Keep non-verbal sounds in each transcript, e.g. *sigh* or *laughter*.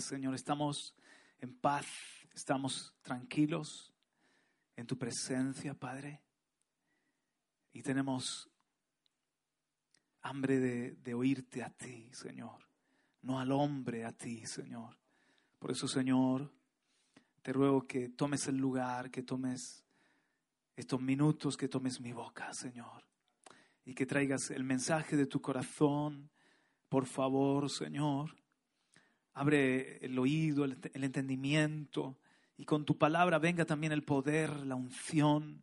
Señor. Estamos en paz, estamos tranquilos en tu presencia, Padre. Y tenemos hambre de, oírte a ti, Señor, no al hombre, a ti, Señor. Por eso, Señor, te ruego que tomes el lugar, que tomes estos minutos, que tomes mi boca, Señor, y que traigas el mensaje de tu corazón. Por favor, Señor, abre el oído, el, entendimiento, y con tu palabra venga también el poder, la unción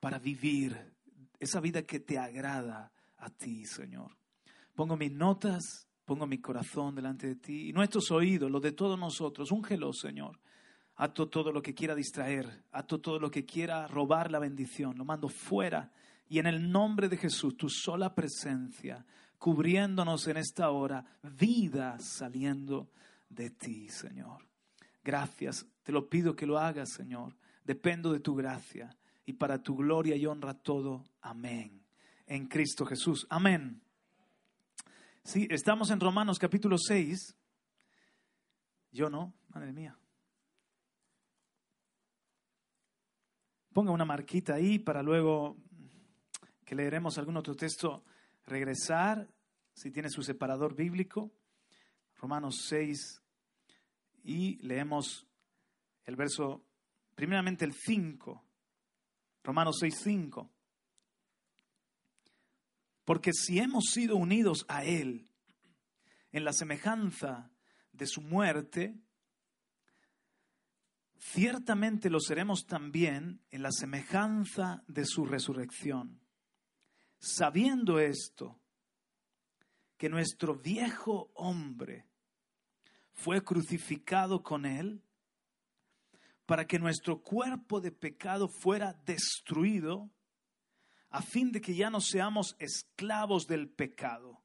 para vivir esa vida que te agrada a ti, Señor. Pongo mis notas, pongo mi corazón delante de ti y nuestros oídos, los de todos nosotros. Úngelo, Señor. Ato todo lo que quiera distraer, ato todo lo que quiera robar la bendición, lo mando fuera. Y en el nombre de Jesús, tu sola presencia, cubriéndonos en esta hora, vida saliendo de ti, Señor. Gracias, te lo pido que lo hagas, Señor. Dependo de tu gracia y para tu gloria y honra todo. Amén. En Cristo Jesús. Amén. Sí, estamos en Romanos capítulo 6. Yo no, madre mía. Ponga una marquita ahí para luego que leeremos algún otro texto, regresar, si tiene su separador bíblico, Romanos 6, y leemos el verso, primeramente el 5, Romanos 6, 5. Porque si hemos sido unidos a Él en la semejanza de su muerte, ciertamente lo seremos también en la semejanza de su resurrección. Sabiendo esto, que nuestro viejo hombre fue crucificado con él para que nuestro cuerpo de pecado fuera destruido, a fin de que ya no seamos esclavos del pecado.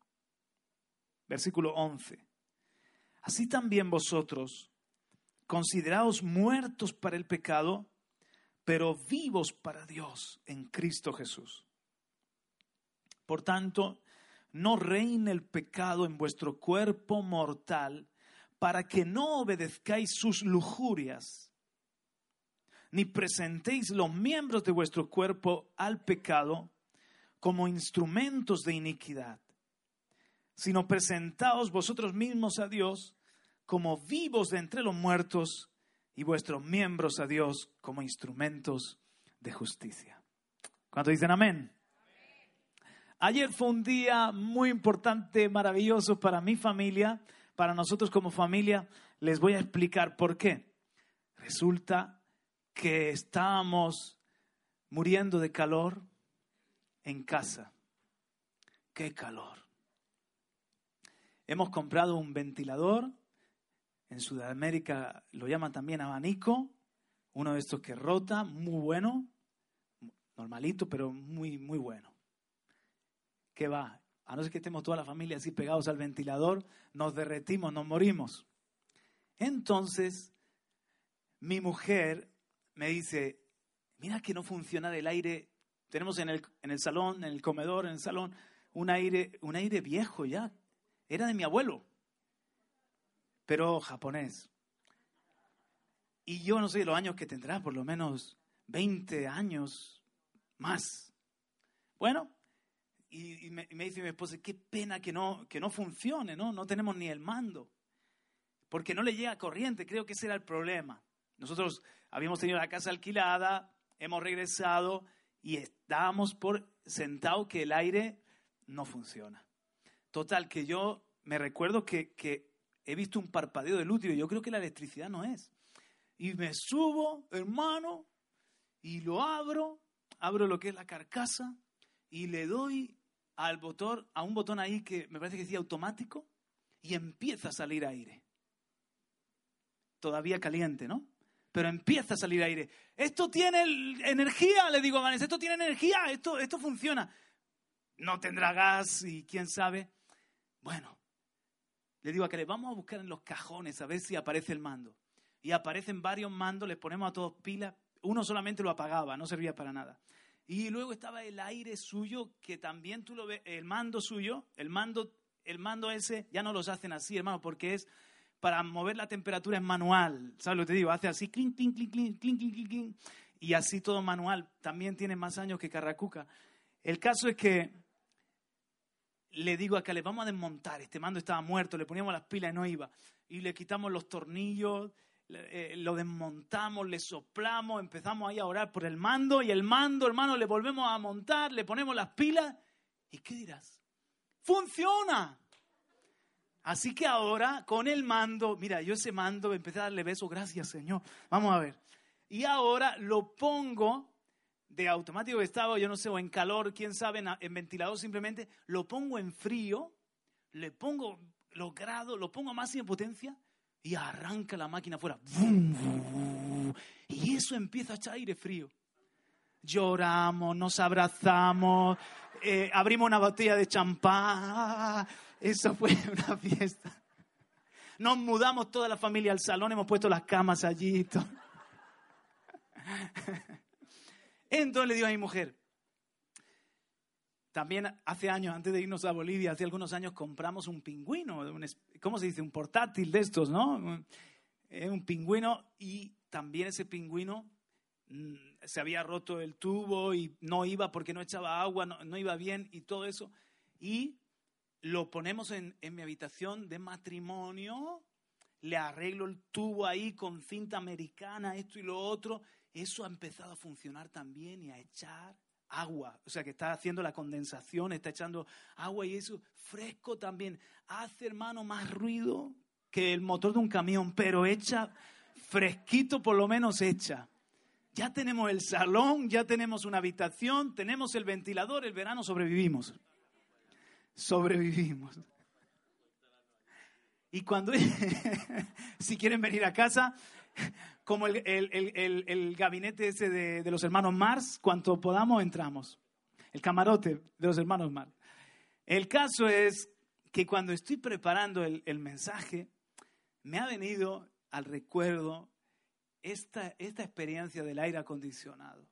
Versículo 11. Así también vosotros, consideraos muertos para el pecado, pero vivos para Dios en Cristo Jesús. Por tanto, no reine el pecado en vuestro cuerpo mortal, para que no obedezcáis sus lujurias, ni presentéis los miembros de vuestro cuerpo al pecado como instrumentos de iniquidad, sino presentaos vosotros mismos a Dios como vivos de entre los muertos y vuestros miembros a Dios como instrumentos de justicia. ¿Cuánto dicen amén? Ayer fue un día muy importante, maravilloso para mi familia para nosotros como familia, les voy a explicar por qué. Resulta que estábamos muriendo de calor en casa. ¡Qué calor! Hemos comprado un ventilador, en Sudamérica lo llaman también abanico, uno de estos que rota, muy bueno, normalito, pero muy, muy bueno. ¿Qué va? A no ser que estemos toda la familia así pegados al ventilador, nos derretimos, nos morimos. Entonces, mi mujer me dice, mira que no funciona el aire, tenemos en el, en el salón, en el comedor, en el salón, un aire, un aire viejo ya, era de mi abuelo, pero japonés. Y yo no sé los años que tendrá, por lo menos 20 años más. Bueno, y, me, dice mi esposa, qué pena que no, que no funcione, ¿no? No tenemos ni el mando. Porque no le llega corriente, creo que ese era el problema. Nosotros habíamos tenido la casa alquilada, hemos regresado y estábamos por sentado que el aire no funciona. Total, que yo me recuerdo que, que he visto un parpadeo de luz y yo creo que la electricidad no es. Y me subo, hermano, y lo abro, abro lo que es la carcasa y le doy al botón, a un botón ahí que me parece que decía automático y empieza a salir aire. Todavía caliente, ¿no? Pero empieza a salir aire. Esto tiene energía, le digo a Vanessa, esto tiene energía, esto, esto funciona. No tendrá gas y quién sabe. Bueno, le digo a que le vamos a buscar en los cajones a ver si aparece el mando. Y aparecen varios mandos, les ponemos a todos pilas. Uno solamente lo apagaba, no servía para nada. Y luego estaba el aire suyo, que también tú lo ves, el mando suyo, el mando, el mando ese, ya no los hacen así, hermano, porque es para mover la temperatura es manual. ¿Sabes lo que te digo? Hace así, clink, clink, clink, clink, clink, clink, clink, y así todo manual. También tiene más años que Carracuca. El caso es que le digo a le vamos a desmontar, este mando estaba muerto, le poníamos las pilas y no iba. Y le quitamos los tornillos, eh, lo desmontamos, le soplamos, empezamos ahí a orar por el mando y el mando, hermano, le volvemos a montar, le ponemos las pilas. ¿Y qué dirás? ¡Funciona! Así que ahora con el mando, mira, yo ese mando empecé a darle besos, gracias Señor. Vamos a ver. Y ahora lo pongo de automático que yo no sé, o en calor, quién sabe, en ventilador simplemente, lo pongo en frío, le pongo los grados, lo pongo a máxima potencia y arranca la máquina afuera. Y eso empieza a echar aire frío. Lloramos, nos abrazamos, eh, abrimos una botella de champán. Eso fue *laughs* una fiesta. Nos mudamos toda la familia al salón, hemos puesto las camas allí. *laughs* Entonces le digo a mi mujer, también hace años, antes de irnos a Bolivia, hace algunos años compramos un pingüino, ¿cómo se dice? Un portátil de estos, ¿no? Eh, un pingüino y también ese pingüino mm, se había roto el tubo y no iba porque no echaba agua, no, iba bien y todo eso. Y lo ponemos en mi habitación de matrimonio, le arreglo el tubo ahí con cinta americana, esto y lo otro. Eso ha empezado a funcionar también y a echar agua, o sea que está haciendo la condensación, está echando agua y eso fresco también. Hace, hermano, más ruido que el motor de un camión, pero echa fresquito, por lo menos echa. Ya tenemos el salón, ya tenemos una habitación, tenemos el ventilador, el verano sobrevivimos. Sobrevivimos. Y cuando, *laughs* si quieren venir a casa, como el, gabinete ese de, los hermanos Mars, cuanto podamos entramos. El camarote de los hermanos Mars. El caso es que cuando estoy preparando el, mensaje, me ha venido al recuerdo esta, esta experiencia del aire acondicionado.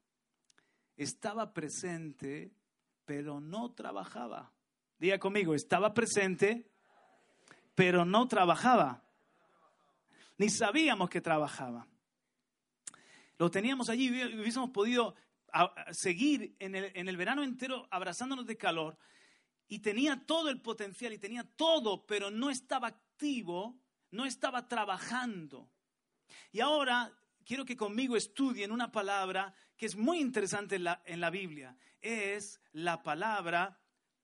Estaba presente, pero no trabajaba. Diga conmigo, estaba presente, pero no trabajaba. Ni sabíamos que trabajaba. Lo teníamos allí y hubiésemos podido seguir en el, en el verano entero abrazándonos de calor y tenía todo el potencial y tenía todo, pero no estaba activo, no estaba trabajando. Y ahora quiero que conmigo estudien una palabra que es muy interesante en la, en la Biblia. Es la palabra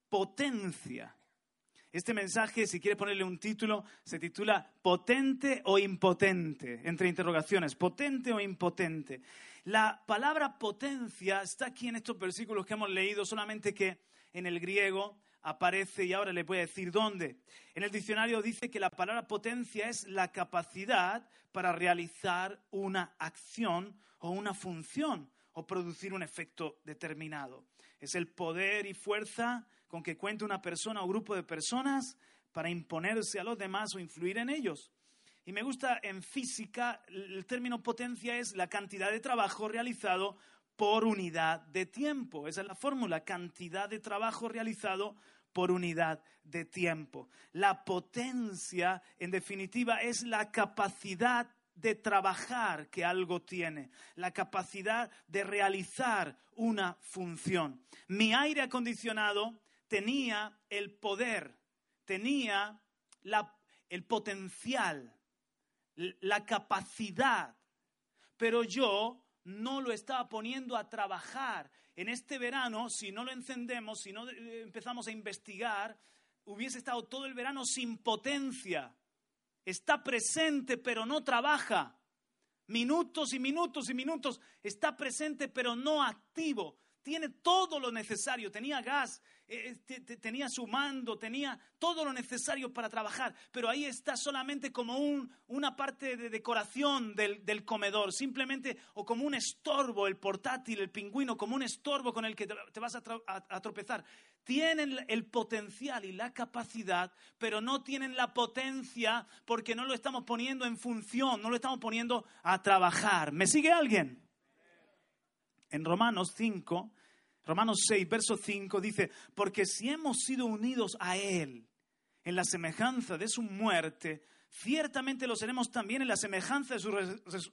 potencia. Este mensaje, si quieres ponerle un título, se titula Potente o impotente, entre interrogaciones, potente o impotente. La palabra potencia está aquí en estos versículos que hemos leído, solamente que en el griego aparece, y ahora le voy a decir dónde. En el diccionario dice que la palabra potencia es la capacidad para realizar una acción o una función o producir un efecto determinado. Es el poder y fuerza con que cuente una persona o grupo de personas para imponerse a los demás o influir en ellos. Y me gusta en física, el término potencia es la cantidad de trabajo realizado por unidad de tiempo. Esa es la fórmula, cantidad de trabajo realizado por unidad de tiempo. La potencia, en definitiva, es la capacidad de trabajar que algo tiene, la capacidad de realizar una función. Mi aire acondicionado tenía el poder, tenía el potencial, la capacidad, pero yo no lo estaba poniendo a trabajar. En este verano, si no lo encendemos, si no eh, empezamos a investigar, hubiese estado todo el verano sin potencia. Está presente, pero no trabaja. Minutos y minutos y minutos. Está presente, pero no activo tiene todo lo necesario, tenía gas, eh, eh, tenía su mando, tenía todo lo necesario para trabajar, pero ahí está solamente como una parte de decoración del, comedor, simplemente o como un estorbo, el portátil, el pingüino, como un estorbo con el que te, vas a, tropezar. Tienen el potencial y la capacidad, pero no tienen la potencia porque no lo estamos poniendo en función, no lo estamos poniendo a trabajar. ¿Me sigue alguien? En Romanos 5, Romanos 6, verso 5 dice, porque si hemos sido unidos a Él en la semejanza de su muerte, ciertamente lo seremos también en la semejanza de su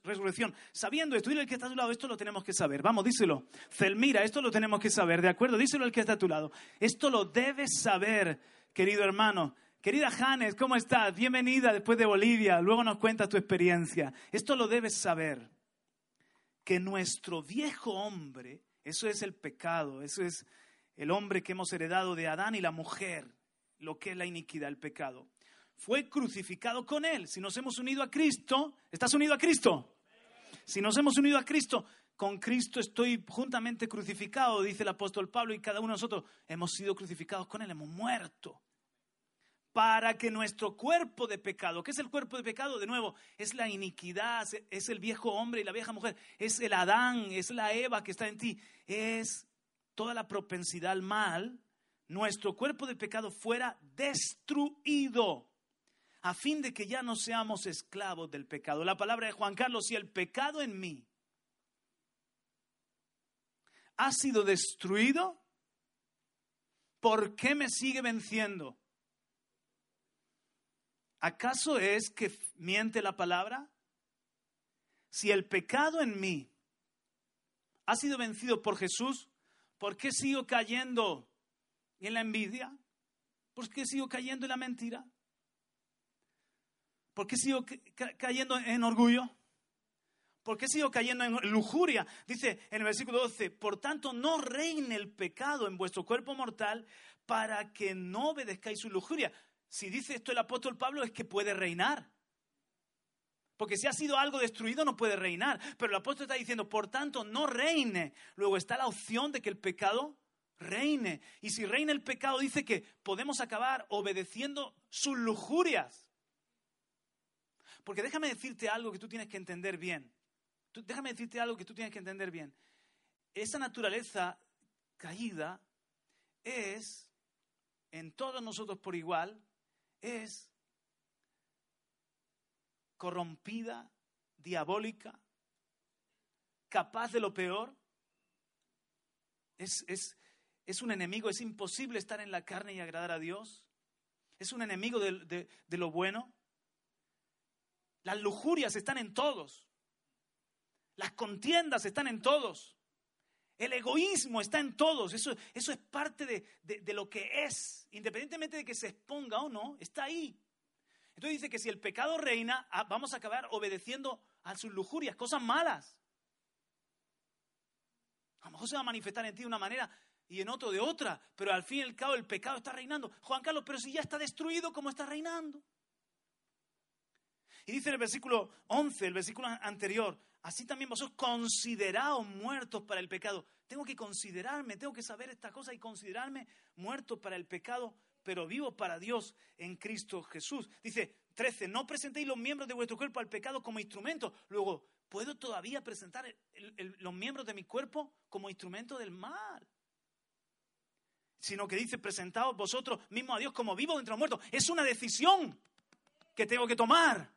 resurrección. Sabiendo esto, dile al que está a tu lado, esto lo tenemos que saber. Vamos, díselo. Celmira, esto lo tenemos que saber, ¿de acuerdo? Díselo al que está a tu lado. Esto lo debes saber, querido hermano. Querida Janes, ¿cómo estás? Bienvenida después de Bolivia. Luego nos cuentas tu experiencia. Esto lo debes saber. Que nuestro viejo hombre, eso es el pecado, eso es el hombre que hemos heredado de Adán y la mujer, lo que es la iniquidad, el pecado fue crucificado con Él. Si nos hemos unido a Cristo, ¿estás unido a Cristo? Si nos hemos unido a Cristo, con Cristo estoy juntamente crucificado, dice el apóstol Pablo, y cada uno de nosotros hemos sido crucificados con Él, hemos muerto. Para que nuestro cuerpo de pecado, ¿qué es el cuerpo de pecado? De nuevo, es la iniquidad, es el viejo hombre y la vieja mujer, es el Adán, es la Eva que está en ti, es toda la propensidad al mal, nuestro cuerpo de pecado fuera destruido a fin de que ya no seamos esclavos del pecado. La palabra de Juan Carlos, si el pecado en mí ha sido destruido, ¿por qué me sigue venciendo? ¿Acaso es que miente la palabra? Si el pecado en mí ha sido vencido por Jesús, ¿por qué sigo cayendo en la envidia? ¿Por qué sigo cayendo en la mentira? ¿Por qué sigo cayendo en orgullo? ¿Por qué sigo cayendo en lujuria? Dice en el versículo 12, por tanto no reine el pecado en vuestro cuerpo mortal para que no obedezcáis su lujuria. Si dice esto el apóstol Pablo es que puede reinar. Porque si ha sido algo destruido no puede reinar. Pero el apóstol está diciendo, por tanto, no reine. Luego está la opción de que el pecado reine. Y si reina el pecado, dice que podemos acabar obedeciendo sus lujurias. Porque déjame decirte algo que tú tienes que entender bien. déjame decirte algo que tú tienes que entender bien. Esa naturaleza caída es, en todos nosotros por igual, es corrompida, diabólica, capaz de lo peor. Es, es, un enemigo, es imposible estar en la carne y agradar a Dios. Es un enemigo de lo bueno. Las lujurias están en todos. Las contiendas están en todos. El egoísmo está en todos. Eso, eso es parte de, lo que es. Independientemente de que se exponga o no, está ahí. Entonces dice que si el pecado reina, ah, vamos a acabar obedeciendo a sus lujurias, cosas malas. A lo mejor se va a manifestar en ti de una manera y en otro de otra, pero al fin y al cabo el pecado está reinando. Juan Carlos, pero si ya está destruido, ¿cómo está reinando? Y dice en el versículo 11, el versículo anterior, así también vosotros consideraos muertos para el pecado. Tengo que considerarme, tengo que saber esta cosa y considerarme muerto para el pecado, pero vivo para Dios en Cristo Jesús. Dice 13, no presentéis los miembros de vuestro cuerpo al pecado como instrumento. Luego, ¿puedo todavía presentar los miembros de mi cuerpo como instrumento del mal? Sino que dice, presentaos vosotros mismos a Dios como vivos entre los muertos. Es una decisión que tengo que tomar.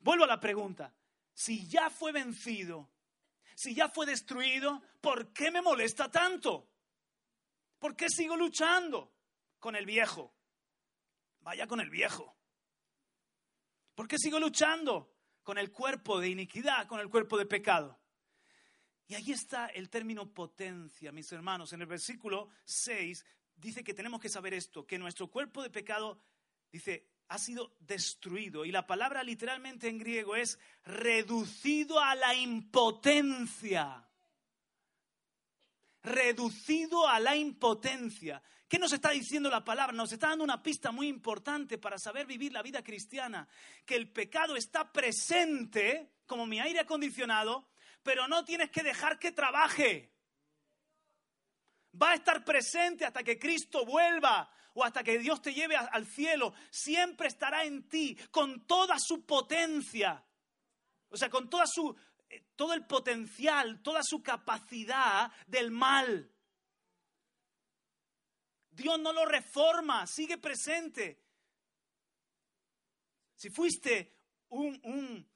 Vuelvo a la pregunta. Si ya fue vencido, si ya fue destruido, ¿por qué me molesta tanto? ¿Por qué sigo luchando con el viejo? Vaya con el viejo. ¿Por qué sigo luchando con el cuerpo de iniquidad, con el cuerpo de pecado? Y ahí está el término potencia, mis hermanos. En el versículo 6 dice que tenemos que saber esto, que nuestro cuerpo de pecado, dice, ha sido destruido. Y la palabra literalmente en griego es reducido a la impotencia. Reducido a la impotencia. ¿Qué nos está diciendo la palabra? Nos está dando una pista muy importante para saber vivir la vida cristiana. Que el pecado está presente como mi aire acondicionado, pero no tienes que dejar que trabaje. Va a estar presente hasta que Cristo vuelva o hasta que Dios te lleve al cielo, siempre estará en ti con toda su potencia. O sea, con toda su, eh, todo el potencial, toda su capacidad del mal. Dios no lo reforma, sigue presente. Si fuiste un,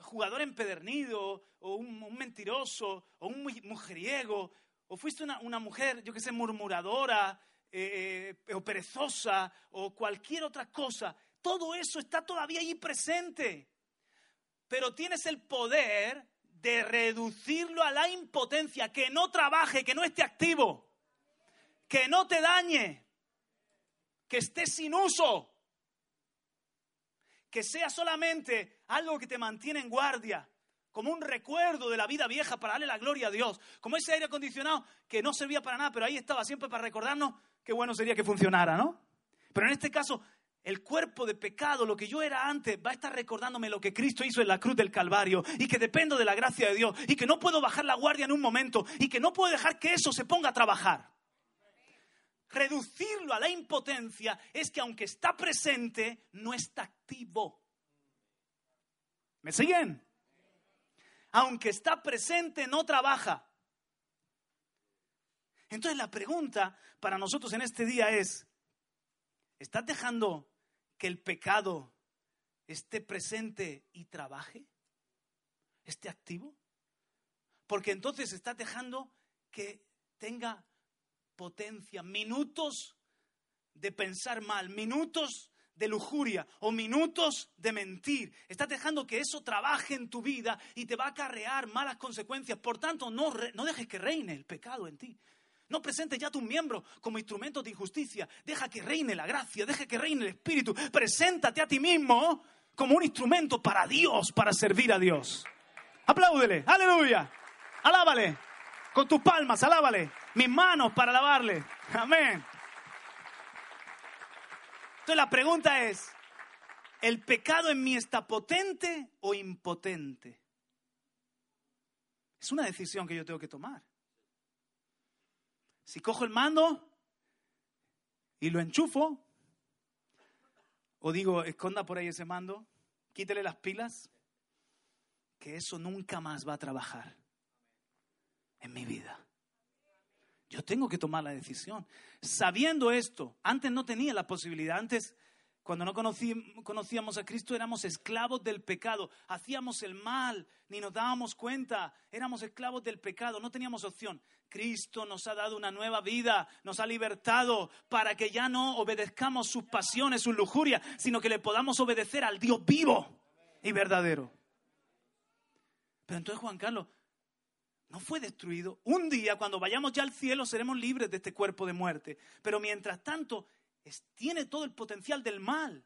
jugador empedernido, o un, mentiroso, o un mujeriego, o fuiste una, una mujer, yo que sé, murmuradora, eh, eh, o perezosa o cualquier otra cosa, todo eso está todavía ahí presente. Pero tienes el poder de reducirlo a la impotencia, que no trabaje, que no esté activo, que no te dañe, que esté sin uso, que sea solamente algo que te mantiene en guardia, como un recuerdo de la vida vieja para darle la gloria a Dios, como ese aire acondicionado que no servía para nada, pero ahí estaba siempre para recordarnos qué bueno sería que funcionara, ¿no? Pero en este caso, el cuerpo de pecado, lo que yo era antes, va a estar recordándome lo que Cristo hizo en la cruz del Calvario y que dependo de la gracia de Dios y que no puedo bajar la guardia en un momento y que no puedo dejar que eso se ponga a trabajar. Reducirlo a la impotencia es que aunque está presente, no está activo. ¿Me siguen? aunque está presente, no trabaja. Entonces la pregunta para nosotros en este día es, ¿estás dejando que el pecado esté presente y trabaje? ¿Esté activo? Porque entonces estás dejando que tenga potencia, minutos de pensar mal, minutos de lujuria o minutos de mentir. Estás dejando que eso trabaje en tu vida y te va a acarrear malas consecuencias. Por tanto, no, no dejes que reine el pecado en ti. No presentes ya tus miembros como instrumentos de injusticia. Deja que reine la gracia, deja que reine el Espíritu. Preséntate a ti mismo como un instrumento para Dios, para servir a Dios. Apláudele, aleluya. Alábale. Con tus palmas, alábale. Mis manos para alabarle. Amén. Entonces la pregunta es, ¿el pecado en mí está potente o impotente? Es una decisión que yo tengo que tomar. Si cojo el mando y lo enchufo, o digo, esconda por ahí ese mando, quítele las pilas, que eso nunca más va a trabajar en mi vida. Yo tengo que tomar la decisión. Sabiendo esto, antes no tenía la posibilidad. Antes, cuando no conocíamos a Cristo, éramos esclavos del pecado. Hacíamos el mal, ni nos dábamos cuenta. Éramos esclavos del pecado, no teníamos opción. Cristo nos ha dado una nueva vida, nos ha libertado para que ya no obedezcamos sus pasiones, sus lujurias, sino que le podamos obedecer al Dios vivo y verdadero. Pero entonces, Juan Carlos, no fue destruido. Un día, cuando vayamos ya al cielo, seremos libres de este cuerpo de muerte. Pero mientras tanto, tiene todo el potencial del mal.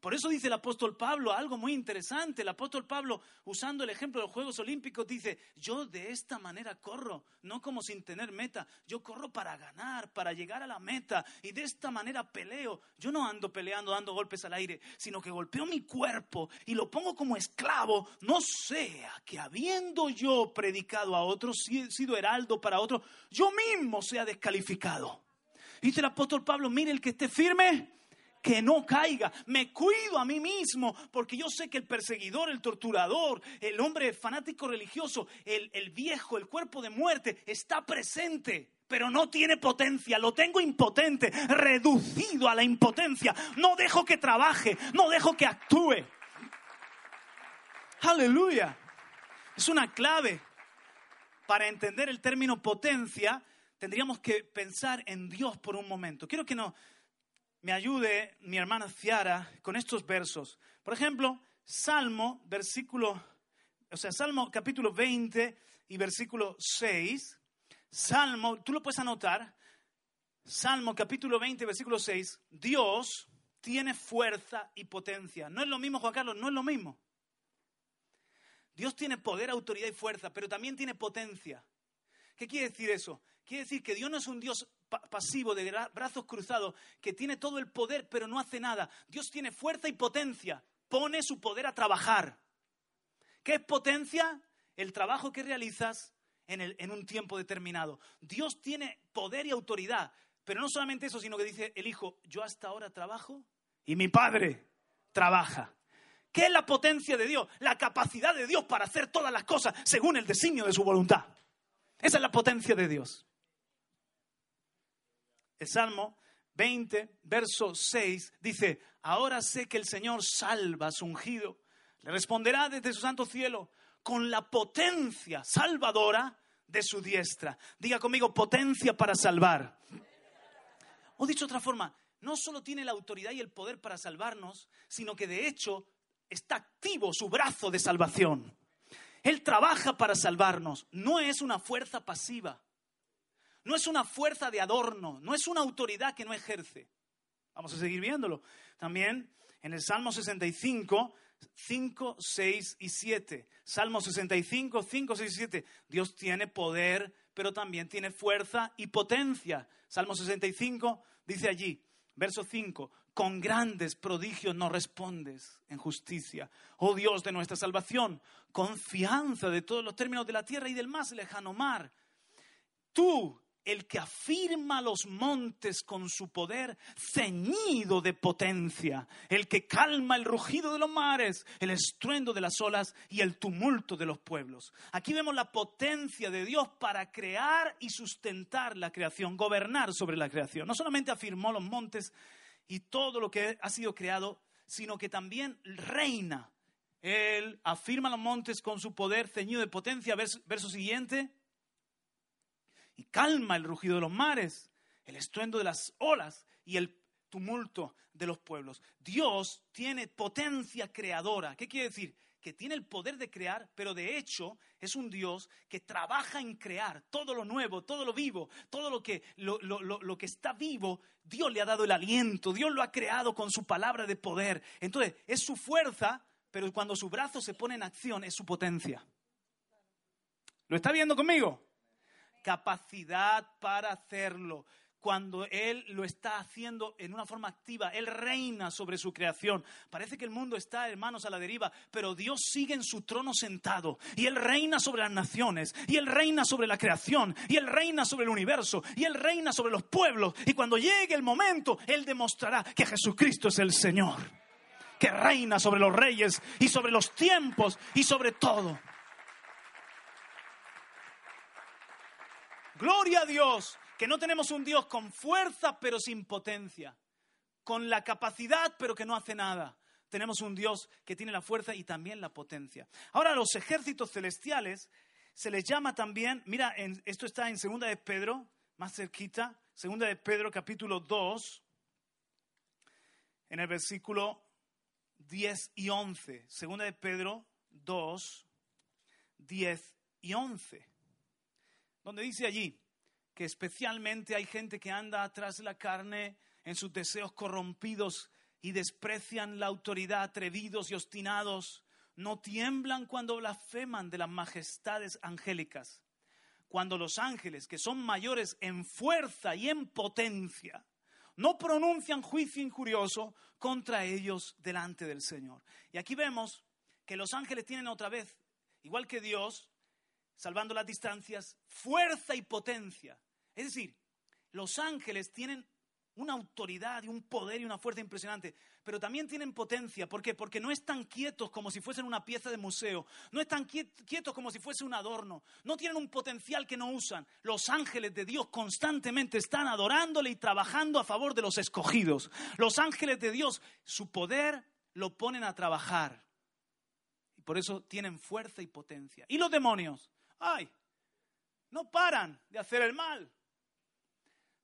Por eso dice el apóstol Pablo algo muy interesante. El apóstol Pablo, usando el ejemplo de los Juegos Olímpicos, dice, yo de esta manera corro, no como sin tener meta, yo corro para ganar, para llegar a la meta, y de esta manera peleo. Yo no ando peleando, dando golpes al aire, sino que golpeo mi cuerpo y lo pongo como esclavo, no sea que habiendo yo predicado a otros, sido heraldo para otros, yo mismo sea descalificado. Dice el apóstol Pablo, mire el que esté firme que no caiga. Me cuido a mí mismo porque yo sé que el perseguidor, el torturador, el hombre fanático religioso, el, el viejo, el cuerpo de muerte está presente pero no tiene potencia, lo tengo impotente, reducido a la impotencia. No dejo que trabaje, no dejo que actúe. Aleluya. Es una clave. Para entender el término potencia, tendríamos que pensar en Dios por un momento. Quiero que no, me ayude mi hermana Ciara con estos versos. Por ejemplo, Salmo, versículo, o sea, Salmo capítulo 20 y versículo 6. Salmo, tú lo puedes anotar. Salmo capítulo 20, versículo 6. Dios tiene fuerza y potencia. No es lo mismo, Juan Carlos, no es lo mismo. Dios tiene poder, autoridad y fuerza, pero también tiene potencia. ¿Qué quiere decir eso? Quiere decir que Dios no es un Dios pasivo, de brazos cruzados, que tiene todo el poder pero no hace nada. Dios tiene fuerza y potencia, pone su poder a trabajar. ¿Qué es potencia? El trabajo que realizas en, en un tiempo determinado. Dios tiene poder y autoridad, pero no solamente eso, sino que dice el Hijo, yo hasta ahora trabajo y mi Padre trabaja. ¿Qué es la potencia de Dios? La capacidad de Dios para hacer todas las cosas según el designio de su voluntad. Esa es la potencia de Dios. El Salmo 20, verso 6 dice, ahora sé que el Señor salva a su ungido. Le responderá desde su santo cielo con la potencia salvadora de su diestra. Diga conmigo, potencia para salvar. O dicho de otra forma, no solo tiene la autoridad y el poder para salvarnos, sino que de hecho está activo su brazo de salvación. Él trabaja para salvarnos, no es una fuerza pasiva, no es una fuerza de adorno, no es una autoridad que no ejerce. Vamos a seguir viéndolo. También en el Salmo 65, 5, 6 y 7. Salmo 65, 5, 6 y 7. Dios tiene poder, pero también tiene fuerza y potencia. Salmo 65 dice allí, verso 5, con grandes prodigios no respondes en justicia. Oh Dios de nuestra salvación, confianza de todos los términos de la tierra y del más lejano mar. Tú el que afirma los montes con su poder ceñido de potencia, el que calma el rugido de los mares, el estruendo de las olas y el tumulto de los pueblos. Aquí vemos la potencia de Dios para crear y sustentar la creación, gobernar sobre la creación. No solamente afirmó los montes y todo lo que ha sido creado, sino que también reina. Él afirma los montes con su poder ceñido de potencia. Verso, siguiente y calma el rugido de los mares, el estruendo de las olas y el tumulto de los pueblos. Dios tiene potencia creadora. ¿Qué quiere decir? Que tiene el poder de crear, pero de hecho es un Dios que trabaja en crear todo lo nuevo, todo lo vivo, todo lo que, lo, lo que está vivo. Dios le ha dado el aliento, Dios lo ha creado con su palabra de poder. Entonces, es su fuerza, pero cuando su brazo se pone en acción, es su potencia. ¿Lo está viendo conmigo? Capacidad para hacerlo. Cuando Él lo está haciendo en una forma activa, Él reina sobre su creación. Parece que el mundo está, hermanos, a la deriva, pero Dios sigue en su trono sentado y Él reina sobre las naciones, y Él reina sobre la creación, y Él reina sobre el universo, y Él reina sobre los pueblos. Y cuando llegue el momento, Él demostrará que Jesucristo es el Señor, que reina sobre los reyes y sobre los tiempos y sobre todo. Gloria a Dios, que no tenemos un Dios con fuerza pero sin potencia, con la capacidad pero que no hace nada. Tenemos un Dios que tiene la fuerza y también la potencia. Ahora, los ejércitos celestiales se les llama también, mira, esto está en Segunda de Pedro, más cerquita, Segunda de Pedro capítulo 2, en el versículo 10 y 11. Segunda de Pedro 2, 10 y 11 donde dice allí que especialmente hay gente que anda atrás de la carne en sus deseos corrompidos y desprecian la autoridad, atrevidos y obstinados, no tiemblan cuando blasfeman de las majestades angélicas, cuando los ángeles, que son mayores en fuerza y en potencia, no pronuncian juicio injurioso contra ellos delante del Señor. Y aquí vemos que los ángeles tienen otra vez, igual que Dios, salvando las distancias, fuerza y potencia. Es decir, los ángeles tienen una autoridad y un poder y una fuerza impresionante, pero también tienen potencia. ¿Por qué? Porque no están quietos como si fuesen una pieza de museo, no están quietos como si fuese un adorno, no tienen un potencial que no usan. Los ángeles de Dios constantemente están adorándole y trabajando a favor de los escogidos. Los ángeles de Dios, su poder lo ponen a trabajar. Y por eso tienen fuerza y potencia. ¿Y los demonios? Ay, no paran de hacer el mal.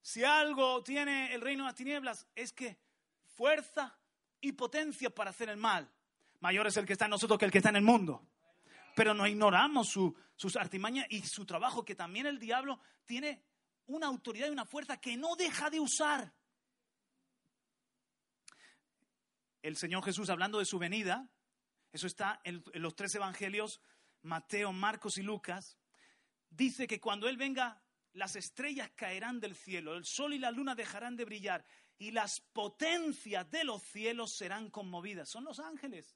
Si algo tiene el reino de las tinieblas es que fuerza y potencia para hacer el mal. Mayor es el que está en nosotros que el que está en el mundo. Pero no ignoramos sus artimañas y su trabajo, que también el diablo tiene una autoridad y una fuerza que no deja de usar. El Señor Jesús, hablando de su venida, eso está en los tres evangelios, Mateo, Marcos y Lucas, dice que cuando Él venga, las estrellas caerán del cielo, el sol y la luna dejarán de brillar y las potencias de los cielos serán conmovidas. Son los ángeles.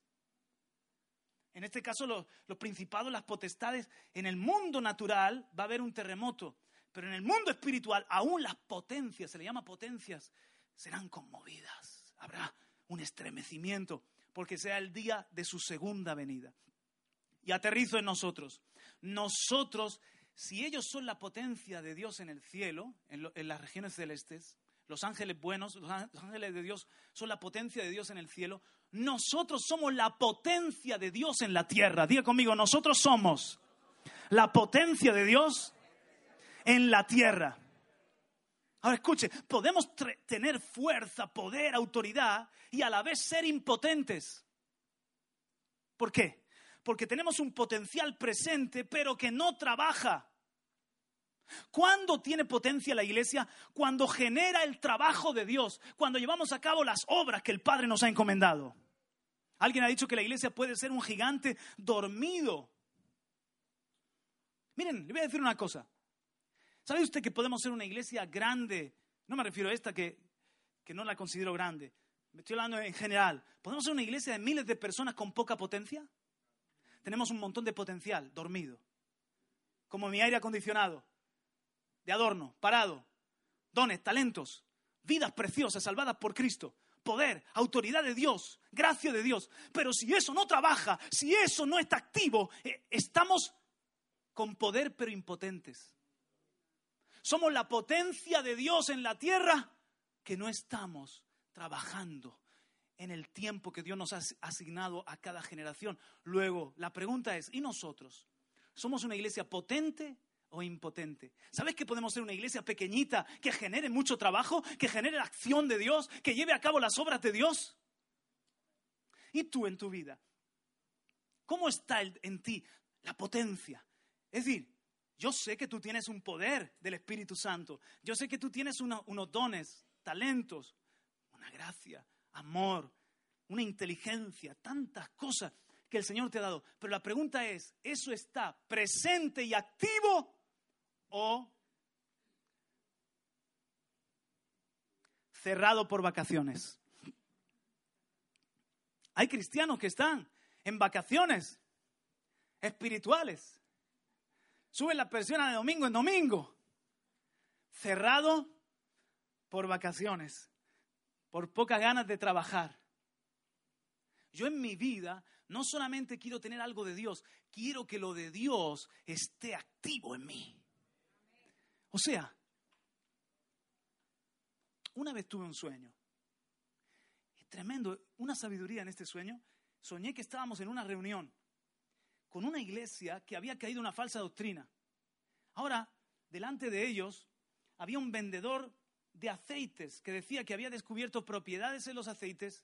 En este caso, los, principados, las potestades, en el mundo natural va a haber un terremoto, pero en el mundo espiritual, aún las potencias, se le llama potencias, serán conmovidas. Habrá un estremecimiento, porque sea el día de su segunda venida y aterrizo en nosotros. Nosotros, si ellos son la potencia de Dios en el cielo, en, las regiones celestes, los ángeles buenos, los ángeles de Dios son la potencia de Dios en el cielo, nosotros somos la potencia de Dios en la tierra. Diga conmigo, nosotros somos la potencia de Dios en la tierra. Ahora escuche, podemos tener fuerza, poder, autoridad y a la vez ser impotentes. ¿Por qué? Porque tenemos un potencial presente pero que no trabaja. ¿Cuándo tiene potencia la iglesia? Cuando genera el trabajo de Dios, cuando llevamos a cabo las obras que el Padre nos ha encomendado. Alguien ha dicho que la iglesia puede ser un gigante dormido. Miren, le voy a decir una cosa. ¿Sabe usted que podemos ser una iglesia grande? No me refiero a esta que, que no la considero grande. Me estoy hablando en general. ¿Podemos ser una iglesia de miles de personas con poca potencia? Tenemos un montón de potencial dormido. Como mi aire acondicionado, de adorno, parado. Dones, talentos, vidas preciosas salvadas por Cristo. Poder, autoridad de Dios, gracia de Dios. Pero si eso no trabaja, si eso no está activo, eh, estamos con poder pero impotentes. Somos la potencia de Dios en la tierra que no estamos trabajando en el tiempo que Dios nos ha asignado a cada generación. Luego, la pregunta es, ¿y nosotros? ¿Somos una iglesia potente o impotente? ¿Sabes que podemos ser una iglesia pequeñita que genere mucho trabajo, que genere la acción de Dios, que lleve a cabo las obras de Dios? ¿Y tú en tu vida? ¿Cómo está en ti la potencia? Es decir, yo sé que tú tienes un poder del Espíritu Santo. Yo sé que tú tienes unos dones, talentos, una gracia, amor, una inteligencia, tantas cosas que el Señor te ha dado. Pero la pregunta es, ¿eso está presente y activo o cerrado por vacaciones? Hay cristianos que están en vacaciones espirituales Suben la persiana de domingo en domingo. Cerrado por vacaciones, por pocas ganas de trabajar. Yo en mi vida no solamente quiero tener algo de Dios, quiero que lo de Dios esté activo en mí. O sea, una vez tuve un sueño. tremendo, una sabiduría en este sueño. Soñé que estábamos en una reunión con una iglesia que había caído una falsa doctrina. Ahora, delante de ellos había un vendedor de aceites que decía que había descubierto propiedades en los aceites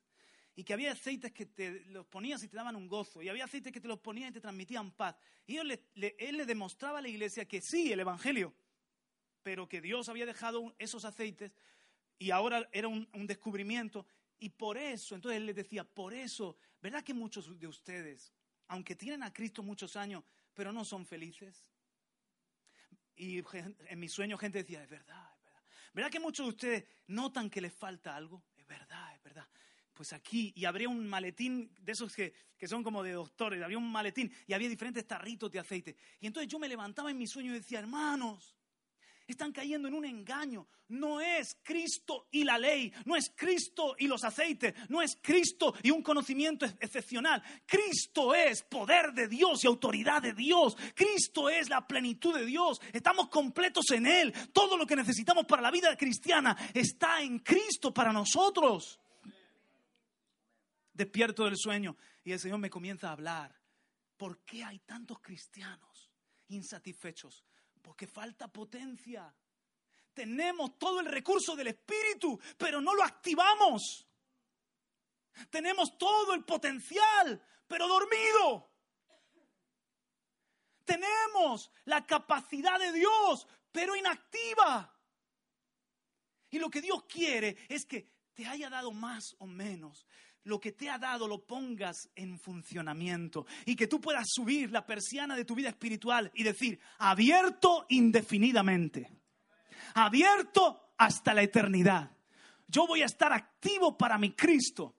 y que había aceites que te los ponías y te daban un gozo, y había aceites que te los ponían y te transmitían paz. Y él le, demostraba a la iglesia que sí, el Evangelio, pero que Dios había dejado esos aceites y ahora era un, un descubrimiento. Y por eso, entonces él les decía, por eso, ¿verdad que muchos de ustedes aunque tienen a Cristo muchos años, pero no son felices. Y en mi sueño gente decía, es verdad, verdad. ¿Verdad que muchos de ustedes notan que les falta algo? Es verdad, es verdad. Pues aquí, y habría un maletín de esos que, que son como de doctores, había un maletín y había diferentes tarritos de aceite. Y entonces yo me levantaba en mi sueño y decía, hermanos, están cayendo en un engaño. No es Cristo y la ley, no es Cristo y los aceites, no es Cristo y un conocimiento excepcional. Cristo es poder de Dios y autoridad de Dios. Cristo es la plenitud de Dios. Estamos completos en Él. Todo lo que necesitamos para la vida cristiana está en Cristo para nosotros. Despierto del sueño y el Señor me comienza a hablar. ¿Por qué hay tantos cristianos insatisfechos? Porque falta potencia. Tenemos todo el recurso del Espíritu, pero no lo activamos. Tenemos todo el potencial, pero dormido. Tenemos la capacidad de Dios, pero inactiva. Y lo que Dios quiere es que te haya dado más o menos, lo que te ha dado lo pongas en funcionamiento y que tú puedas subir la persiana de tu vida espiritual y decir, abierto indefinidamente, abierto hasta la eternidad. Yo voy a estar activo para mi Cristo.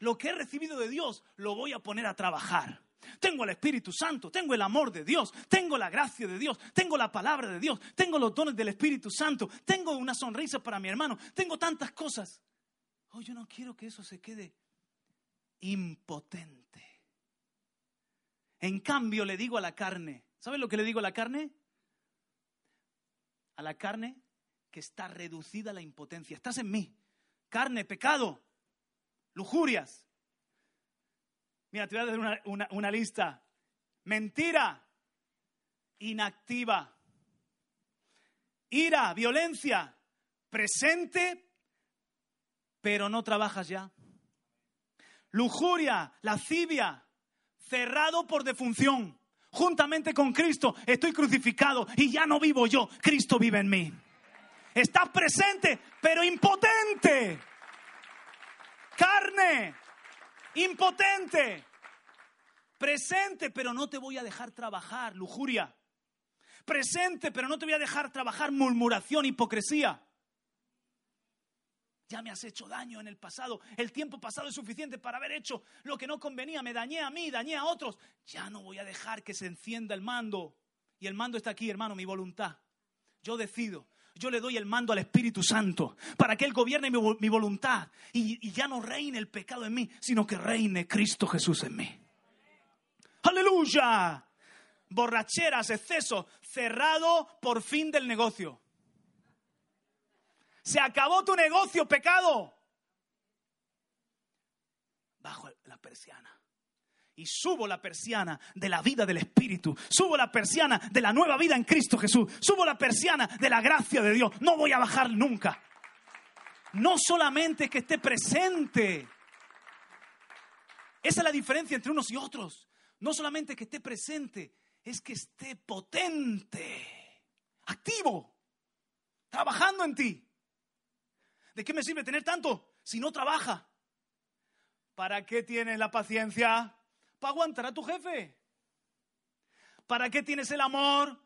Lo que he recibido de Dios lo voy a poner a trabajar. Tengo el Espíritu Santo, tengo el amor de Dios, tengo la gracia de Dios, tengo la palabra de Dios, tengo los dones del Espíritu Santo, tengo una sonrisa para mi hermano, tengo tantas cosas. Oh, yo no quiero que eso se quede impotente. En cambio, le digo a la carne, ¿sabes lo que le digo a la carne? A la carne que está reducida a la impotencia. Estás en mí. Carne, pecado, lujurias. Mira, te voy a dar una, una lista. Mentira, inactiva. Ira, violencia, presente, pero no trabajas ya. Lujuria, lascivia, cerrado por defunción. Juntamente con Cristo estoy crucificado y ya no vivo yo, Cristo vive en mí. Estás presente, pero impotente. Carne, impotente. Presente, pero no te voy a dejar trabajar, lujuria. Presente, pero no te voy a dejar trabajar, murmuración, hipocresía. Ya me has hecho daño en el pasado. El tiempo pasado es suficiente para haber hecho lo que no convenía. Me dañé a mí, dañé a otros. Ya no voy a dejar que se encienda el mando. Y el mando está aquí, hermano, mi voluntad. Yo decido. Yo le doy el mando al Espíritu Santo para que Él gobierne mi, voluntad y, y ya no reine el pecado en mí, sino que reine Cristo Jesús en mí. Aleluya. Borracheras, exceso, cerrado por fin del negocio. Se acabó tu negocio, pecado. Bajo la persiana. Y subo la persiana de la vida del Espíritu. Subo la persiana de la nueva vida en Cristo Jesús. Subo la persiana de la gracia de Dios. No voy a bajar nunca. No solamente que esté presente. Esa es la diferencia entre unos y otros. No solamente que esté presente, es que esté potente, activo, trabajando en ti. ¿De qué me sirve tener tanto si no trabaja? ¿Para qué tienes la paciencia? Para aguantar a tu jefe. ¿Para qué tienes el amor?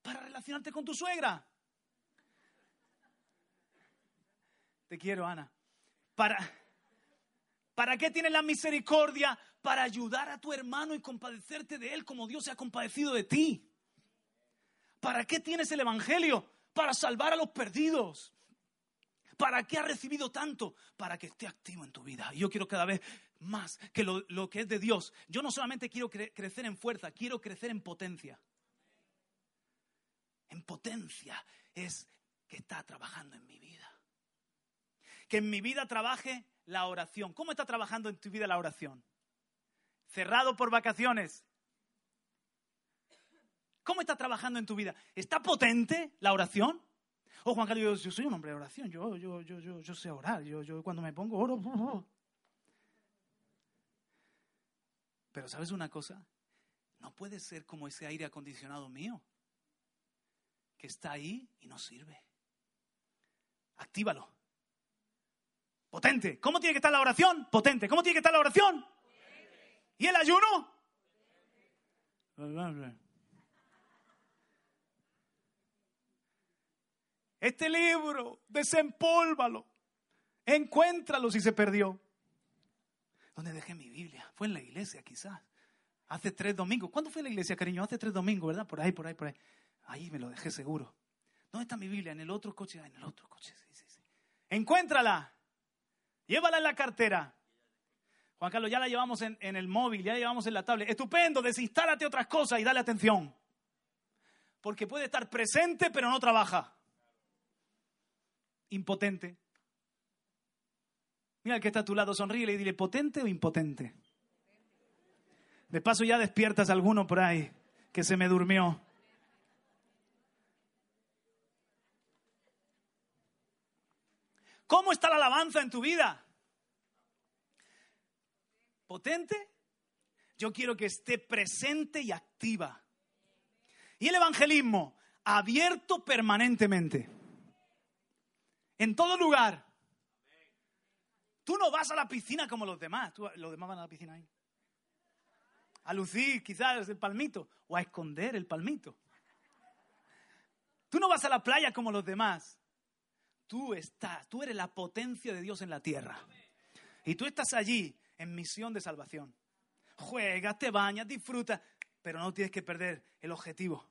Para relacionarte con tu suegra. Te quiero, Ana. ¿Para, ¿Para qué tienes la misericordia? Para ayudar a tu hermano y compadecerte de él como Dios se ha compadecido de ti. ¿Para qué tienes el Evangelio? Para salvar a los perdidos. ¿Para qué ha recibido tanto? Para que esté activo en tu vida. Yo quiero cada vez más que lo, que es de Dios. Yo no solamente quiero crecer en fuerza, quiero crecer en potencia. En potencia es que está trabajando en mi vida. Que en mi vida trabaje la oración. ¿Cómo está trabajando en tu vida la oración? Cerrado por vacaciones. ¿Cómo está trabajando en tu vida? ¿Está potente la oración? Oh, Juan Carlos, yo, soy un hombre de oración, yo, yo, yo, yo, yo sé orar, yo, yo cuando me pongo oro. *laughs* Pero ¿sabes una cosa? No puede ser como ese aire acondicionado mío, que está ahí y no sirve. Actívalo. Potente. ¿Cómo tiene que estar la oración? Potente. ¿Cómo tiene que estar la oración? ¿Y el ayuno? Este libro, desempólvalo. Encuéntralo si se perdió. ¿Dónde dejé mi Biblia? Fue en la iglesia, quizás. Hace tres domingos. ¿Cuándo fue en la iglesia, cariño? Hace tres domingos, ¿verdad? Por ahí, por ahí, por ahí. Ahí me lo dejé seguro. ¿Dónde está mi Biblia? En el otro coche. En el otro coche, sí, sí, sí. Encuéntrala. Llévala en la cartera. Juan Carlos, ya la llevamos en, en, el móvil, ya la llevamos en la tablet. Estupendo, desinstálate otras cosas y dale atención. Porque puede estar presente, pero no trabaja impotente. Mira el que está a tu lado, sonríe y dile, ¿potente o impotente? De paso ya despiertas a alguno por ahí que se me durmió. ¿Cómo está la alabanza en tu vida? ¿Potente? Yo quiero que esté presente y activa. Y el evangelismo, abierto permanentemente en todo lugar. Tú no vas a la piscina como los demás. los demás van a la piscina ahí. A lucir quizás el palmito o a esconder el palmito. Tú no vas a la playa como los demás. Tú estás, tú eres la potencia de Dios en la tierra. Y tú estás allí en misión de salvación. Juegas, te bañas, disfrutas, pero no tienes que perder el objetivo.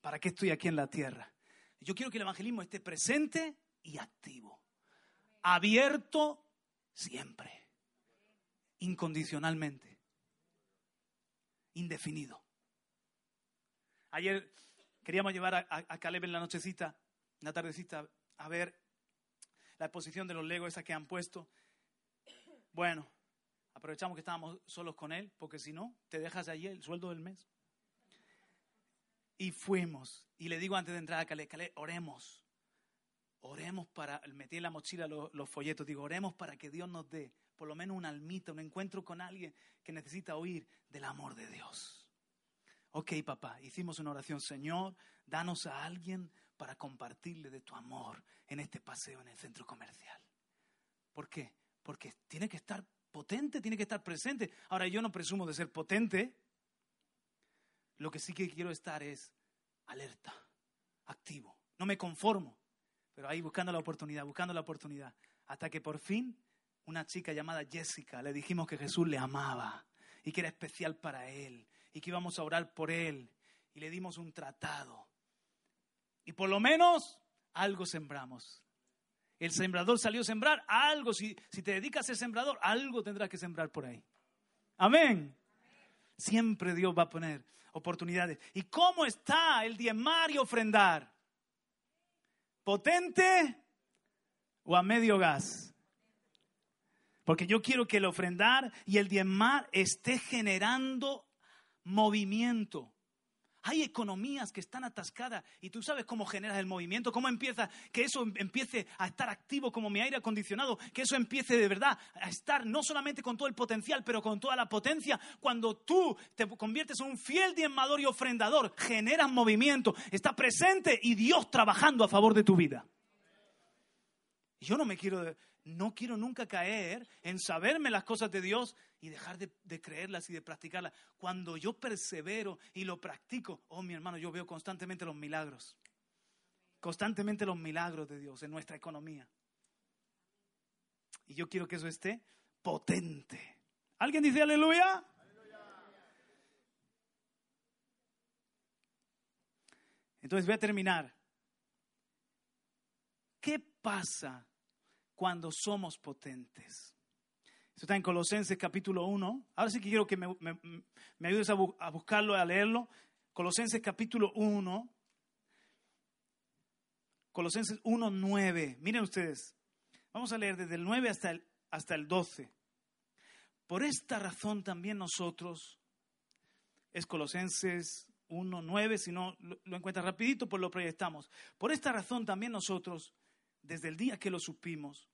¿Para qué estoy aquí en la tierra? Yo quiero que el evangelismo esté presente y activo. Abierto siempre. Incondicionalmente. Indefinido. Ayer queríamos llevar a, Caleb en la nochecita, en la tardecita, a ver la exposición de los Legos esa que han puesto. Bueno, aprovechamos que estábamos solos con él, porque si no, te dejas allí el sueldo del mes. Y fuimos. Y le digo antes de entrar a Caleb, Caleb, oremos. oremos para, metí en la mochila los folletos, digo, oremos para que Dios nos dé por lo menos una almita, un encuentro con alguien que necesita oír del amor de Dios. Ok, papá, hicimos una oración, Señor, danos a alguien para compartirle de tu amor en este paseo en el centro comercial. ¿Por qué? Porque tiene que estar potente, tiene que estar presente. Ahora, yo no presumo de ser potente. Lo que sí que quiero estar es alerta, activo. No me conformo, pero ahí buscando la oportunidad, buscando la oportunidad. Hasta que por fin una chica llamada Jessica le dijimos que Jesús le amaba y que era especial para él y que íbamos a orar por él. Y le dimos un tratado. Y por lo menos algo sembramos. El sembrador salió a sembrar algo. Si, si te dedicas a ser sembrador, algo tendrás que sembrar por ahí. Amén. Siempre Dios va a poner oportunidades. ¿Y cómo está el diezmar y ofrendar? ¿Potente o a medio gas? Porque yo quiero que el ofrendar y el diezmar esté generando movimiento. Hay economías que están atascadas y tú sabes cómo generas el movimiento, cómo empieza, que eso empiece a estar activo como mi aire acondicionado, que eso empiece de verdad a estar no solamente con todo el potencial, pero con toda la potencia. Cuando tú te conviertes en un fiel diezmador y ofrendador, generas movimiento, está presente y Dios trabajando a favor de tu vida. Yo no me quiero, no quiero nunca caer en saberme las cosas de Dios y dejar de, creerlas y de practicarlas. Cuando yo persevero y lo practico, oh mi hermano, yo veo constantemente los milagros. Constantemente los milagros de Dios en nuestra economía. Y yo quiero que eso esté potente. ¿Alguien dice aleluya? Entonces voy a terminar. ¿Qué pasa cuando somos potentes? Esto está en Colosenses capítulo 1. Ahora sí que quiero que me, ayudes a, a, buscarlo, a leerlo. Colosenses capítulo 1. Colosenses 1, 9. Miren ustedes. Vamos a leer desde el 9 hasta el, hasta el 12. Por esta razón también nosotros, es Colosenses 1, 9, si no lo, lo encuentras rapidito, pues lo proyectamos. Por esta razón también nosotros, desde el día que lo supimos,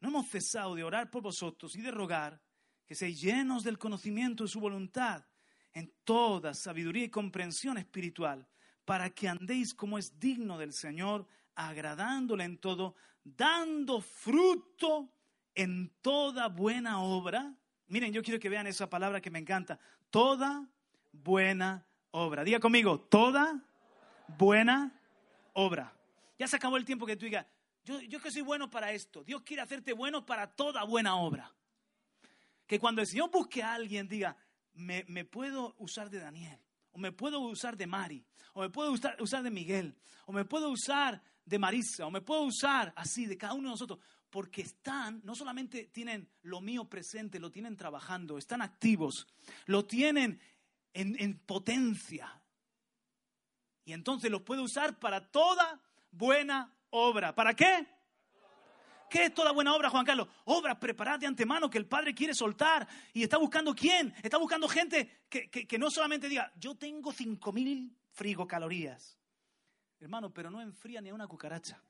no hemos cesado de orar por vosotros y de rogar que seáis llenos del conocimiento de su voluntad en toda sabiduría y comprensión espiritual, para que andéis como es digno del Señor, agradándole en todo, dando fruto en toda buena obra. Miren, yo quiero que vean esa palabra que me encanta. Toda buena obra. Diga conmigo, toda buena obra. Ya se acabó el tiempo que tú digas, yo, yo que soy bueno para esto. Dios quiere hacerte bueno para toda buena obra. Que cuando el Señor busque a alguien diga, me, me puedo usar de Daniel, o me puedo usar de Mari, o me puedo usar, usar de Miguel, o me puedo usar de Marisa, o me puedo usar así de cada uno de nosotros, porque están, no solamente tienen lo mío presente, lo tienen trabajando, están activos, lo tienen en, en potencia. Y entonces los puedo usar para toda buena obra. ¿Para qué? ¿Qué es toda buena obra, Juan Carlos? Obra preparada de antemano que el Padre quiere soltar y está buscando quién? Está buscando gente que, que, no solamente diga, yo tengo 5.000 frigocalorías. Hermano, pero no enfría ni a una cucaracha.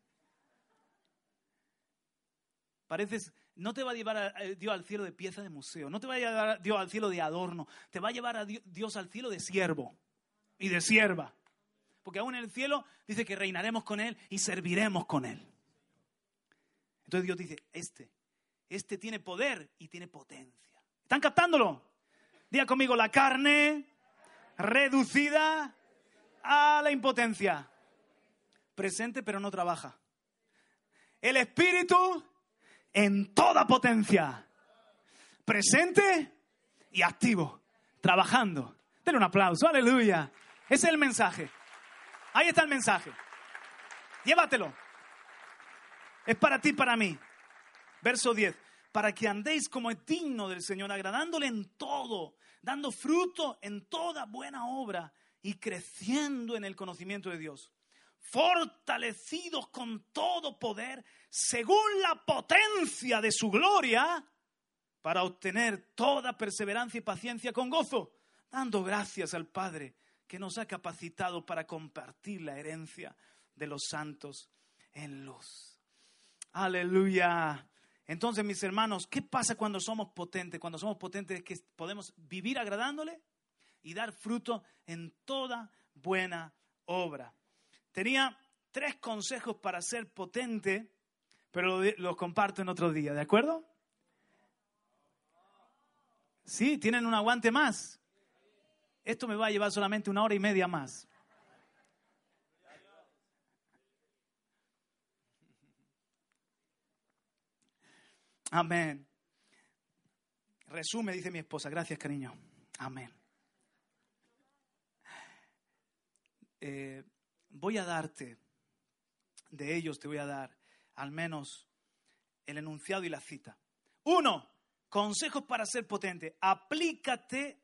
Pareces, no te va a llevar a Dios al cielo de pieza de museo, no te va a llevar Dios al cielo de adorno, te va a llevar a Dios al cielo de siervo y de sierva porque aún en el cielo dice que reinaremos con Él y serviremos con Él. Entonces Dios dice, este, este tiene poder y tiene potencia. ¿Están captándolo? Diga conmigo, la carne reducida a la impotencia. Presente pero no trabaja. El espíritu en toda potencia. Presente y activo. Trabajando. Denle un aplauso. Aleluya. Ese es el mensaje. Ahí está el mensaje. Llévatelo. Es para ti, para mí. Verso 10. Para que andéis como es digno del Señor, agradándole en todo, dando fruto en toda buena obra y creciendo en el conocimiento de Dios. Fortalecidos con todo poder, según la potencia de su gloria, para obtener toda perseverancia y paciencia con gozo, dando gracias al Padre que nos ha capacitado para compartir la herencia de los santos en luz. Aleluya. Entonces, mis hermanos, ¿qué pasa cuando somos potentes? Cuando somos potentes es que podemos vivir agradándole y dar fruto en toda buena obra. Tenía tres consejos para ser potente, pero los comparto en otro día, ¿de acuerdo? Sí, tienen un aguante más. Esto me va a llevar solamente una hora y media más. Amén. Resume, dice mi esposa. Gracias, cariño. Amén. Eh, voy a darte, de ellos te voy a dar al menos el enunciado y la cita. Uno, consejos para ser potente. Aplícate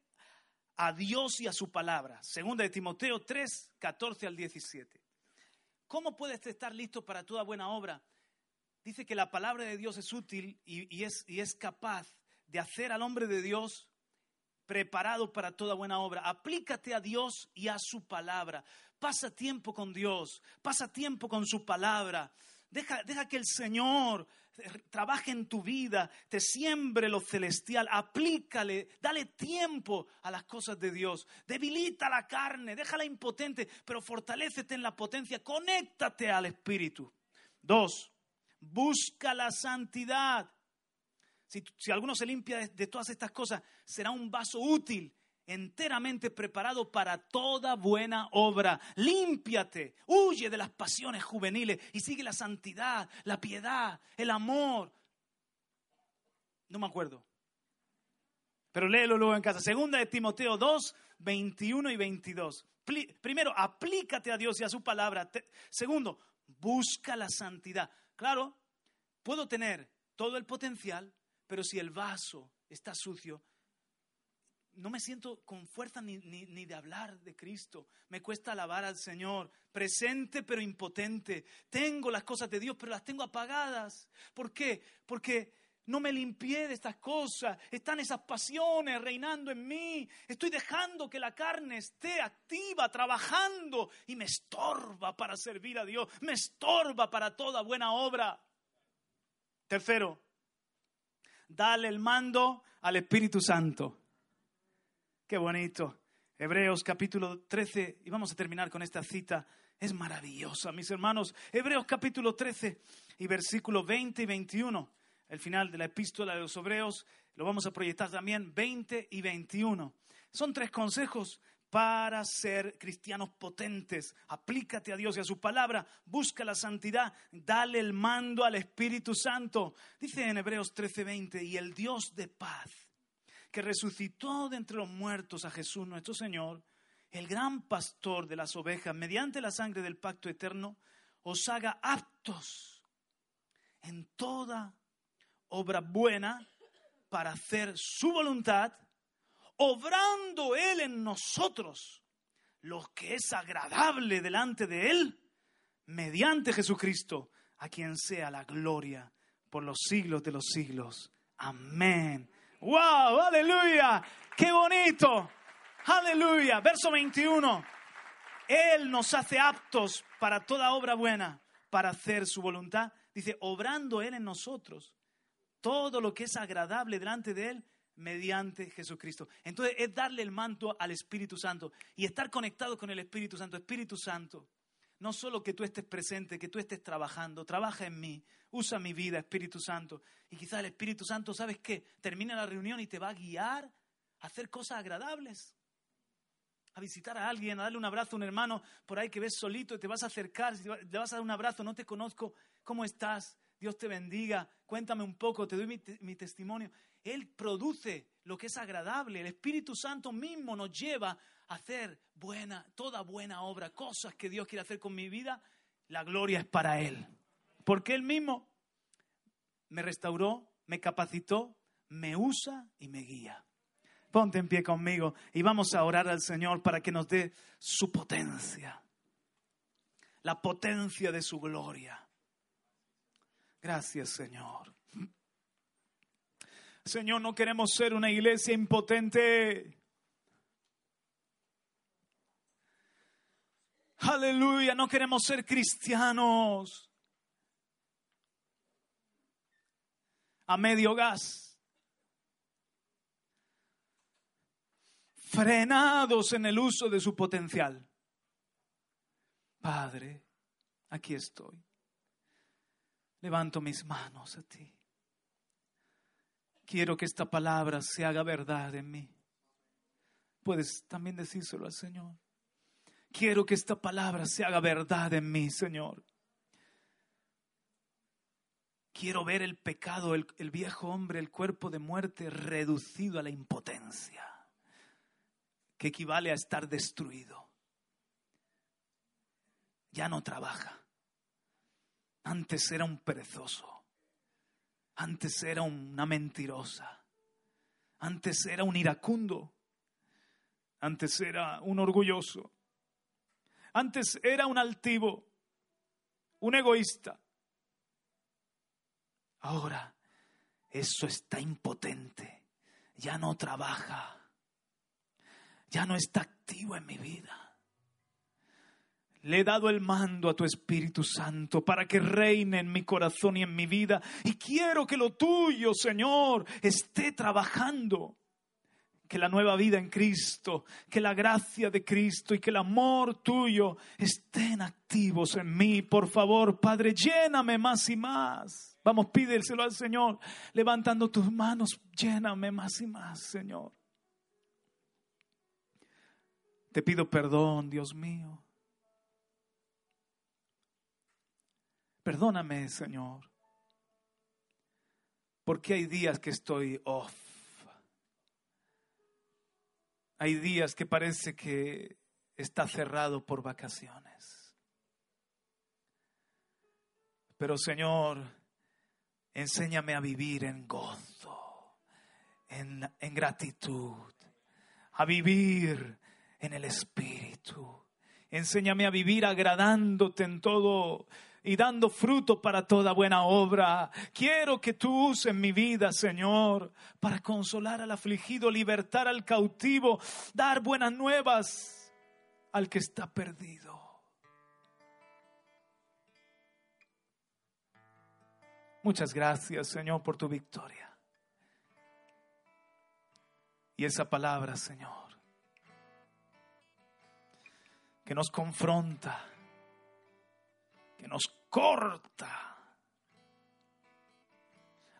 a Dios y a su palabra. Segunda de Timoteo 3, 14 al 17. ¿Cómo puedes estar listo para toda buena obra? Dice que la palabra de Dios es útil y, es, capaz de hacer al hombre de Dios preparado para toda buena obra. Aplícate a Dios y a su palabra. Pasa tiempo con Dios, pasa tiempo con su palabra. Deja, que el Señor trabaje en tu vida, te siembre lo celestial, aplícale, dale tiempo a las cosas de Dios. Debilita la carne, déjala impotente, pero fortalécete en la potencia, conéctate al Espíritu. Dos, busca la santidad. Si, alguno se limpia de, todas estas cosas, será un vaso útil, enteramente preparado para toda buena obra. Límpiate, huye de las pasiones juveniles y sigue la santidad, la piedad, el amor. No me acuerdo. Pero léelo luego en casa. Segunda de Timoteo 2, 21 y 22. Primero, aplícate a Dios y a su palabra. Segundo, busca la santidad. Claro, puedo tener todo el potencial, pero si el vaso está sucio, no me siento con fuerza ni, de hablar de Cristo. Me cuesta alabar al Señor, presente pero impotente. Tengo las cosas de Dios, pero las tengo apagadas. ¿Por qué? Porque no me limpié de estas cosas. Están esas pasiones reinando en mí. Estoy dejando que la carne esté activa, trabajando, y me estorba para servir a Dios. Me estorba para toda buena obra. Tercero, dale el mando al Espíritu Santo. Qué bonito. Hebreos capítulo 13, y vamos a terminar con esta cita. Es maravillosa, mis hermanos. Hebreos capítulo 13 y versículo 20 y 21. El final de la epístola de los Hebreos lo vamos a proyectar también 20 y 21. Son tres consejos para ser cristianos potentes. Aplícate a Dios y a su palabra, busca la santidad, dale el mando al Espíritu Santo. Dice en Hebreos 13:20, y el Dios de paz, que resucitó de entre los muertos a Jesús nuestro Señor, el gran pastor de las ovejas, mediante la sangre del pacto eterno, os haga aptos en toda obra buena para hacer su voluntad obrando Él en nosotros lo que es agradable delante de Él, mediante Jesucristo, a quien sea la gloria por los siglos de los siglos. Amén. ¡Wow! ¡Aleluya! ¡Qué bonito! ¡Aleluya! Verso 21. Él nos hace aptos para toda obra buena, para hacer su voluntad. Dice, obrando Él en nosotros todo lo que es agradable delante de Él mediante Jesucristo. Entonces es darle el manto al Espíritu Santo y estar conectado con el Espíritu Santo. Espíritu Santo, no solo que tú estés presente, que tú estés trabajando, trabaja en mí, usa mi vida, Espíritu Santo. Y quizás el Espíritu Santo, ¿sabes qué? Termina la reunión y te va a guiar a hacer cosas agradables. A visitar a alguien, a darle un abrazo a un hermano por ahí que ves solito y te vas a acercar, te vas a dar un abrazo, no te conozco, ¿cómo estás? Dios te bendiga, cuéntame un poco, te doy mi, mi testimonio. Él produce lo que es agradable. El Espíritu Santo mismo nos lleva hacer buena, toda buena obra, cosas que Dios quiere hacer con mi vida. La gloria es para Él. Porque Él mismo me restauró, me capacitó, me usa y me guía. Ponte en pie conmigo y vamos a orar al Señor para que nos dé su potencia, la potencia de su gloria. Gracias, Señor. Señor, no queremos ser una iglesia impotente. Aleluya, no queremos ser cristianos a medio gas, frenados en el uso de su potencial. Padre, aquí estoy. Levanto mis manos a ti. Quiero que esta palabra se haga verdad en mí. Puedes también decírselo al Señor. Quiero que esta palabra se haga verdad en mí, Señor. Quiero ver el pecado, el, el, viejo hombre, el cuerpo de muerte reducido a la impotencia, que equivale a estar destruido. Ya no trabaja. Antes era un perezoso. Antes era una mentirosa. Antes era un iracundo. Antes era un orgulloso. Antes era un altivo, un egoísta. Ahora eso está impotente. Ya no trabaja. Ya no está activo en mi vida. Le he dado el mando a tu Espíritu Santo para que reine en mi corazón y en mi vida. Y quiero que lo tuyo, Señor, esté trabajando. Que la nueva vida en Cristo, que la gracia de Cristo y que el amor tuyo estén activos en mí. Por favor, Padre, lléname más y más. Vamos, pídelselo al Señor, levantando tus manos, lléname más y más, Señor. Te pido perdón, Dios mío Perdóname, Señor, porque hay días que estoy off. Hay días que parece que está cerrado por vacaciones. Pero Señor, enséñame a vivir en gozo, en, en gratitud, a vivir en el Espíritu. Enséñame a vivir agradándote en todo y dando fruto para toda buena obra. Quiero que tú uses mi vida, Señor, para consolar al afligido, libertar al cautivo, dar buenas nuevas al que está perdido. Muchas gracias, Señor, por tu victoria. Y esa palabra, Señor, que nos confronta, que nos corta,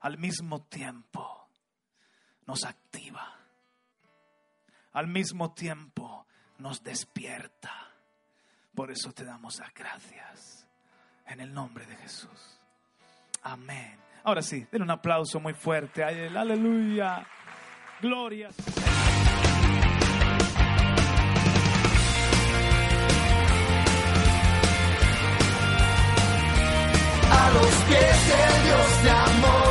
al mismo tiempo nos activa, al mismo tiempo nos despierta. Por eso te damos las gracias en el nombre de Jesús. Amén. Ahora sí, den un aplauso muy fuerte a él. Aleluya. Gloria. los pies de Dios de amor.